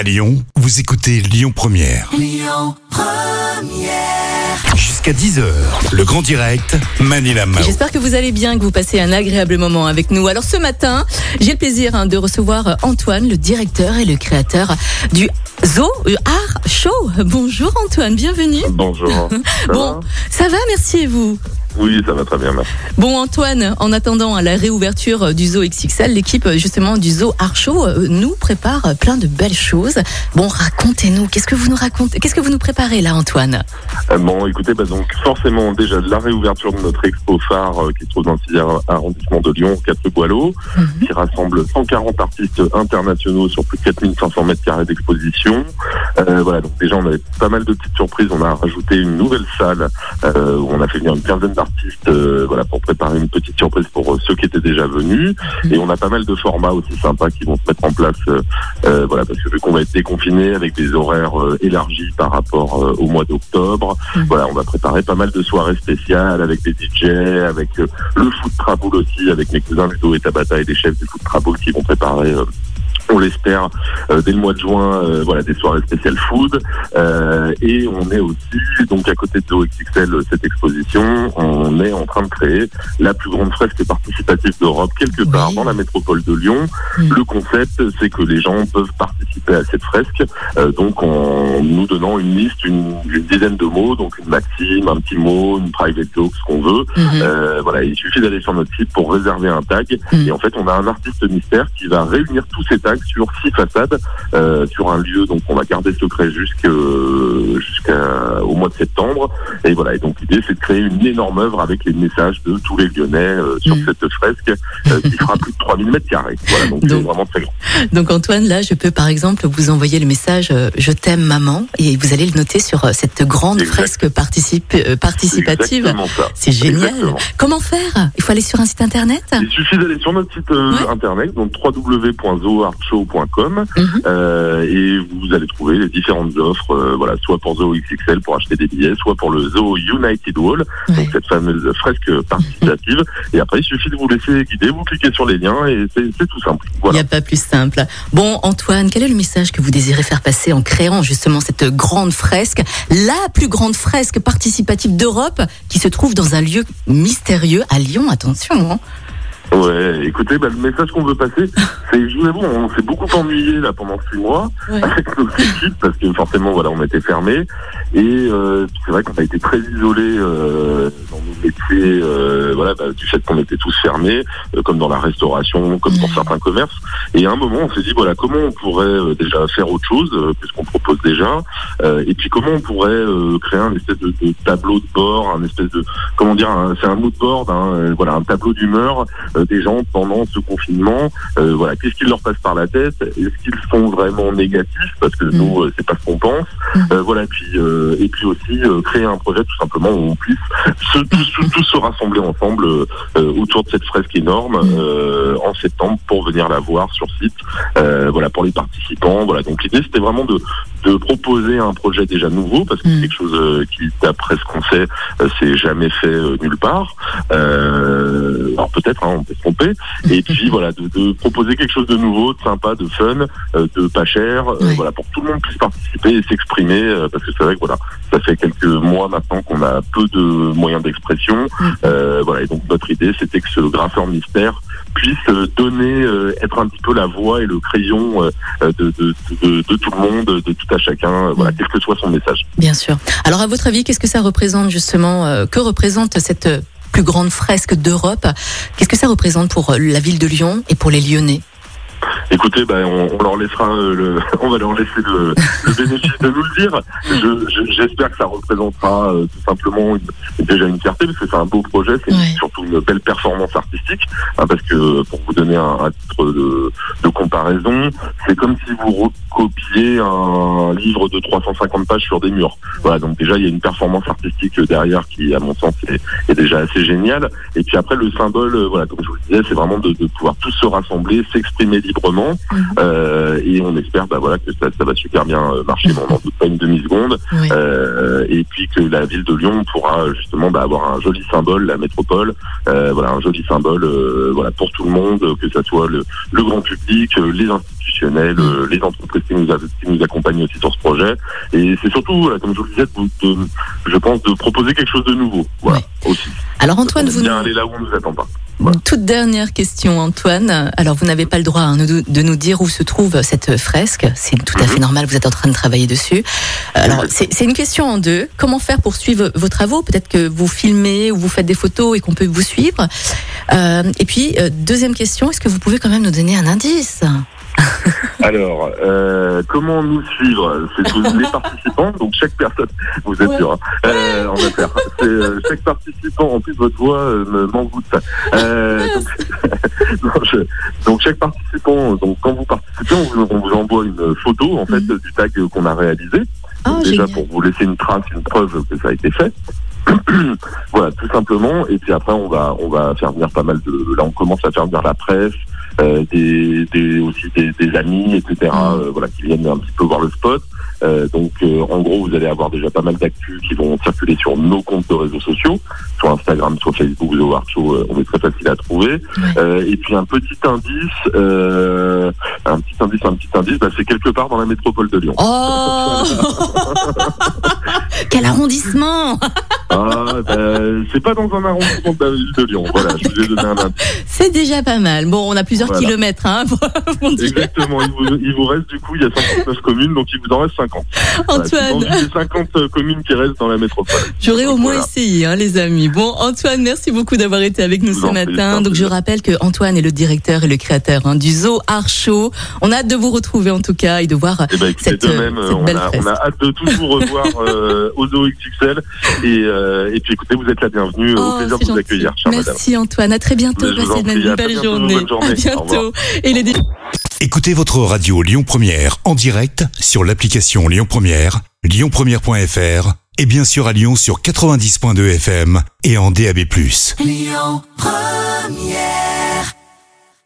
À Lyon, vous écoutez Lyon Première. Jusqu'à 10h, le grand direct, Manila Mao. J'espère que vous allez bien, que vous passez un agréable moment avec nous. Alors ce matin, j'ai le plaisir hein, de recevoir Antoine, le directeur et le créateur du Zoo euh, Art Show. Bonjour Antoine, bienvenue. Bonjour. Ça Bon, va? ça va, merci et vous? Oui, ça va très bien, merci. Bon Antoine, en attendant à la réouverture du Zoo XXL, l'équipe justement du Zoo Show euh, nous prépare plein de belles choses. Bon, racontez-nous, qu'est-ce que vous nous racontez Qu'est-ce que vous nous préparez là Antoine? Euh, bon, écoutez, bah, donc forcément, déjà, la réouverture de notre expo phare euh, qui se trouve dans le 6e arrondissement de Lyon, 4 Boileau, Mhm. qui rassemble 140 artistes internationaux sur plus de 4500 mètres carrés d'exposition. Euh, voilà, donc déjà, on avait pas mal de petites surprises. On a rajouté une nouvelle salle où on a fait venir une quinzaine d'artistes euh, voilà, pour préparer une petite surprise pour euh, ceux qui étaient déjà venus. Et on a pas mal de formats aussi sympas qui vont se mettre en place, euh, voilà, parce que vu qu'on va être déconfiné avec des horaires élargis par rapport au mois d'octobre, Mhm. voilà, on va préparer pas mal de soirées spéciales avec des DJ, avec le foot traboul aussi, avec mes cousins Ludo et Tabata et des chefs du foot traboul qui vont préparer. Euh, on l'espère euh, dès le mois de juin, euh, voilà des soirées spéciales food Euh, et on est aussi donc à côté de l'OXXL cette exposition, on est en train de créer la plus grande fresque participative d'Europe quelque part Oui. dans la métropole de Lyon. Mm. Le concept, c'est que les gens peuvent participer à cette fresque, euh, donc en nous donnant une liste, une, une dizaine de mots, donc une maxime, un petit mot, une private joke, ce qu'on veut. Mhm. Euh, voilà, il suffit d'aller sur notre site pour réserver un tag. Mm. Et en fait, on a un artiste mystère qui va réunir tous ces tags sur six façades, euh, sur un lieu. Donc, on va garder secret jusqu'à jusqu'au mois de septembre. Et voilà. Et donc, l'idée, c'est de créer une énorme œuvre avec les messages de tous les Lyonnais euh, sur Mm. cette fresque euh, qui fera plus de 3000 mètres carrés. Voilà. Donc, Donc- vraiment très grand. Donc Antoine, là, je peux par exemple vous envoyer le message euh, Je t'aime maman et vous allez le noter sur cette grande Exact. fresque participe, participative. C'est génial. Exactement. Comment faire? Il faut aller sur un site internet? Il suffit d'aller sur notre site Ouais. internet, donc www.zoartshow.com, Mhm. et vous allez trouver les différentes offres, voilà, soit pour XXL pour acheter des billets, soit pour le Zoo United Wall, Ouais. donc cette fameuse fresque participative. Et après, il suffit de vous laisser guider, vous cliquez sur les liens et c'est tout simple. Il n'y a pas plus simple. Bon, Antoine, quel est le message que vous désirez faire passer en créant justement cette grande fresque, la plus grande fresque participative d'Europe, qui se trouve dans un lieu mystérieux à Lyon? Attention. hein. Ouais, écoutez, bah, le message qu'on veut passer, c'est, je vous avoue, on s'est beaucoup ennuyé là pendant six mois Ouais. avec nos équipes parce que forcément, voilà, on était fermés et euh, c'est vrai qu'on a été très isolés euh, dans nos métiers, euh, voilà, bah, du fait qu'on était tous fermés, euh, comme dans la restauration, comme dans certains commerces. Et à un moment, on s'est dit, voilà, comment on pourrait euh, déjà faire autre chose euh, que ce qu'on propose déjà, euh, et puis comment on pourrait euh, créer un espèce de, de tableau de bord, un espèce de, comment dire, c'est un mood board, hein, voilà, un tableau d'humeur euh, des gens pendant ce confinement. Euh, voilà, qu'est-ce qui leur passe par la tête? Est-ce qu'ils sont vraiment négatifs? Parce que nous, euh, c'est pas ce qu'on pense. Mm. Euh, voilà, puis euh, et puis aussi euh, créer un projet tout simplement où on puisse se, tous, tous- tous se rassembler ensemble euh, autour de cette fresque énorme Mm. euh, en septembre pour venir la voir sur site. Euh, voilà, pour les participants. Voilà, donc l'idée c'était vraiment de de proposer un projet déjà nouveau parce que Mm. c'est quelque chose euh, qui, d'après ce qu'on sait, euh, c'est jamais fait euh, nulle part. Euh, alors peut-être, hein, on peut se tromper. Et puis voilà, de, de proposer quelque chose de nouveau, de sympa, de fun, euh, de pas cher, euh, voilà, pour que tout le monde puisse participer et s'exprimer, euh, parce que c'est vrai que voilà, ça fait quelques mois maintenant qu'on a peu de moyens d'expression. Mm. Euh, voilà, et donc notre idée, c'était que ce graffeur mystère puisse euh, donner, euh, être un petit peu la voix et le crayon euh, euh, de, de, de, de tout le monde, de tout à chacun, euh, quel que soit son message. Bien sûr. Alors, à votre avis, qu'est-ce que ça représente justement euh, Que représente cette plus grande fresque d'Europe? Qu'est-ce que ça représente pour euh, la ville de Lyon et pour les Lyonnais? Écoutez, ben, on, on leur laissera euh, le, on va leur laisser le, le bénéfice de nous le dire. Je- je- J'espère que ça représentera euh, tout simplement une- déjà une fierté parce que c'est un beau projet, c'est Ouais. surtout une belle performance artistique. hein, parce que pour vous donner un, un titre de, de comparaison, c'est comme si vous recopiez un livre de 350 pages sur des murs. Voilà, donc déjà il y a une performance artistique derrière qui, à mon sens, est, est déjà assez géniale. Et puis après le symbole, euh, voilà, comme je vous le disais, c'est vraiment de, de pouvoir tous se rassembler, s'exprimer librement. Mhm. Euh, et on espère bah, voilà, que ça, ça va super bien euh, marcher, mais on n'en doute pas une demi-seconde. Oui. Euh, et puis que la ville de Lyon pourra justement bah, avoir un joli symbole, la métropole, euh, voilà, un joli symbole euh, voilà, pour tout le monde, que ce soit le, le grand public, les institutionnels, les entreprises qui nous, a- qui nous accompagnent aussi sur ce projet. Et c'est surtout, voilà, comme je vous le disais, de, de- je pense, de proposer quelque chose de nouveau. Voilà, aussi. Alors Antoine, vous bien aller là où on nous attend pas. Une toute dernière question, Antoine. Alors, vous n'avez pas le droit hein, de nous dire où se trouve cette fresque. C'est tout à Mhm. fait normal. Vous êtes en train de travailler dessus. Alors, c'est c'est une question en deux. Comment faire pour suivre vos travaux? Peut-être que vous filmez ou vous faites des photos et qu'on peut vous suivre. Euh, et puis, euh, deuxième question. Est-ce que vous pouvez quand même nous donner un indice? Alors, euh, comment nous suivre? C'est tous les participants, donc chaque personne, vous êtes Ouais. dur, hein, euh, en affaire. C'est euh, chaque participant, en plus votre voix euh, me- m'envoûte. Euh, donc, je- donc chaque participant, donc quand vous participez, on vous, on vous envoie une photo en fait Mhm. du tag qu'on a réalisé. Donc, déjà génial. pour vous laisser une trace, une preuve que ça a été fait. voilà, tout simplement. Et puis après, on va, on va faire venir pas mal de. Là, on commence à faire venir la presse, euh, des, des, aussi des, des amis, etc. Mm. euh, voilà, qui viennent un petit peu voir le spot. Euh, donc, euh, en gros, vous allez avoir déjà pas mal d'actus qui vont circuler sur nos comptes de réseaux sociaux, sur Instagram, sur Facebook, The War Show. euh, on est très facile à trouver. Euh, et puis un petit indice, euh, un petit indice, un petit indice, bah, c'est quelque part dans la métropole de Lyon. Oh Quel arrondissement Ah, bah, c'est pas dans un arrondissement de la ville de Lyon. Voilà, je vous ai donné un indice. C'est déjà pas mal. Bon, on a plusieurs Voilà. kilomètres, hein, mon Dieu. Exactement. Il vous, il vous reste du coup, il y a 59 communes, donc il vous en reste 50. Voilà, c'est Antoine. dans les 50 euh, communes qui restent dans la métropole. J'aurais au moins Voilà. essayé, hein, les amis. Bon, Antoine, merci beaucoup d'avoir été avec nous Je ce vous en prie, c'est matin. un Donc, je plaisir. rappelle que Antoine est le directeur et le créateur hein, du Zoo Show. On a hâte de vous retrouver en tout cas et de voir. Et ben écoutez, Cette, de euh, même, cette on belle a, on a hâte de tous vous revoir euh, au Zoo XXL. Et, euh, et puis écoutez, vous êtes la bienvenue. Oh, au plaisir de vous gentil. accueillir, chère madame. Merci Antoine. À très bientôt. Passez une belle bientôt, journée. bonne journée. À bientôt. Et les Écoutez votre radio Lyon Première en direct sur l'application Lyon Première, lyonpremière.fr et bien sûr à Lyon sur 90.2 FM et en DAB+. Lyon Première